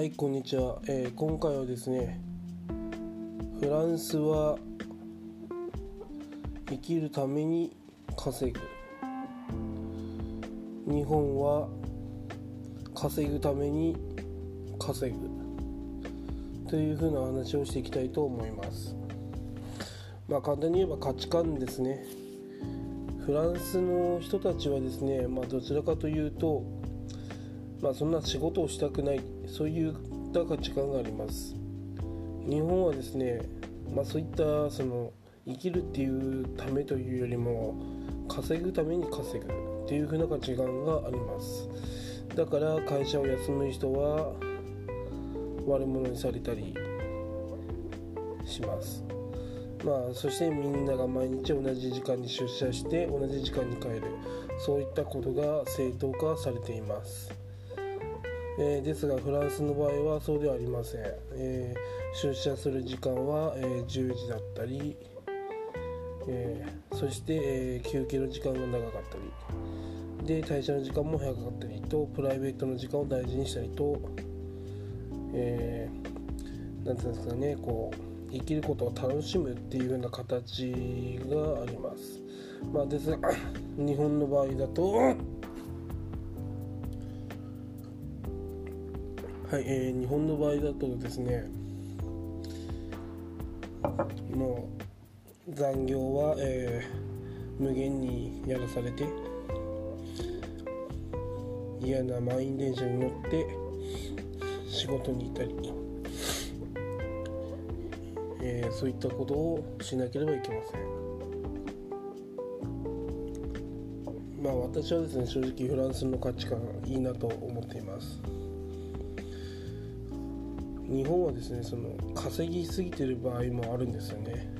はいこんにちは、えー今回はですねフランスは生きるために稼ぐ。日本は稼ぐために稼ぐ。というふうな話をしていきたいと思います。まあ簡単に言えば価値観ですね。フランスの人たちはですね、まあ、どちらかというとまあ、そんな仕事をしたくないそういった価値観があります。日本はですね、まあ、そういったその生きるっていうためというよりも稼ぐために稼ぐっていう風な価値観があります。だから会社を休む人は悪者にされたりします。まあそしてみんなが毎日同じ時間に出社して同じ時間に帰る。そういったことが正当化されています。えー、ですがフランスの場合はそうではありません、えー、出社する時間は、えー、10時だったり、えそして、え休憩の時間が長かったり。で退社の時間も早かったり。とプライベートの時間を大事にしたりとえー、ていうんですかね。こう生きることを楽しむっていうような形があります。まあですが日本の場合だとはい、えー、日本の場合だとですねもう残業は、えー、無限にやらされて嫌な満員電車に乗って仕事に行ったり、えー、そういったことをしなければいけません。まあ私はですね正直フランスの価値観いいなと思っています。日本はですねその稼ぎすぎてる場合もあるんですよね、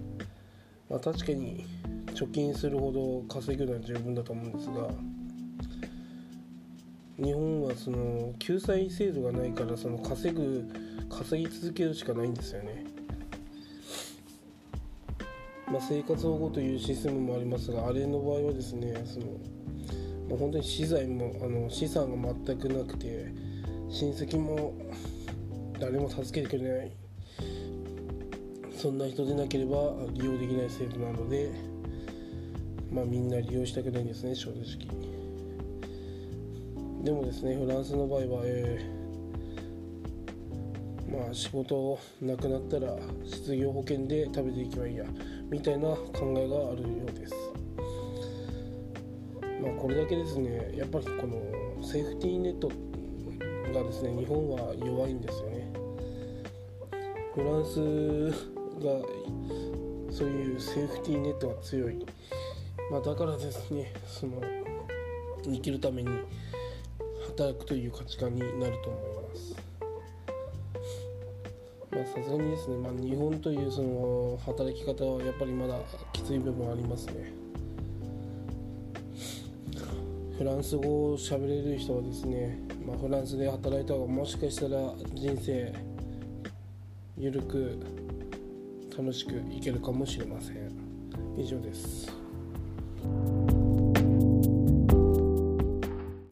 まあ、確かに貯金するほど稼ぐのは十分だと思うんですが日本はその救済制度がないからその稼ぐ稼ぎ続けるしかないんですよね、まあ、生活保護というシステムもありますがあれの場合はですねその、ま、本当に資材もあの資産が全くなくて親戚も誰も助けてくれない。そんな人でなければ利用できない制度なのでまあみんな利用したくないんですね正直。でもですねフランスの場合は、えー、まあ仕事なくなったら失業保険で食べていけばいいやみたいな考えがあるようです。まあこれだけですねやっぱりこのセーフティーネットがですね日本は弱いんですよね。フランスがそういうセーフティーネットが強い、まあ、だからですねその生きるために働くという価値観になると思います。まあさすがにですね、まあ、日本というその働き方はやっぱりまだきつい部分ありますね。フランス語を喋れる人はですね、まあ、フランスで働いた方がもしかしたら人生ゆるく楽しくいけるかもしれません。以上です。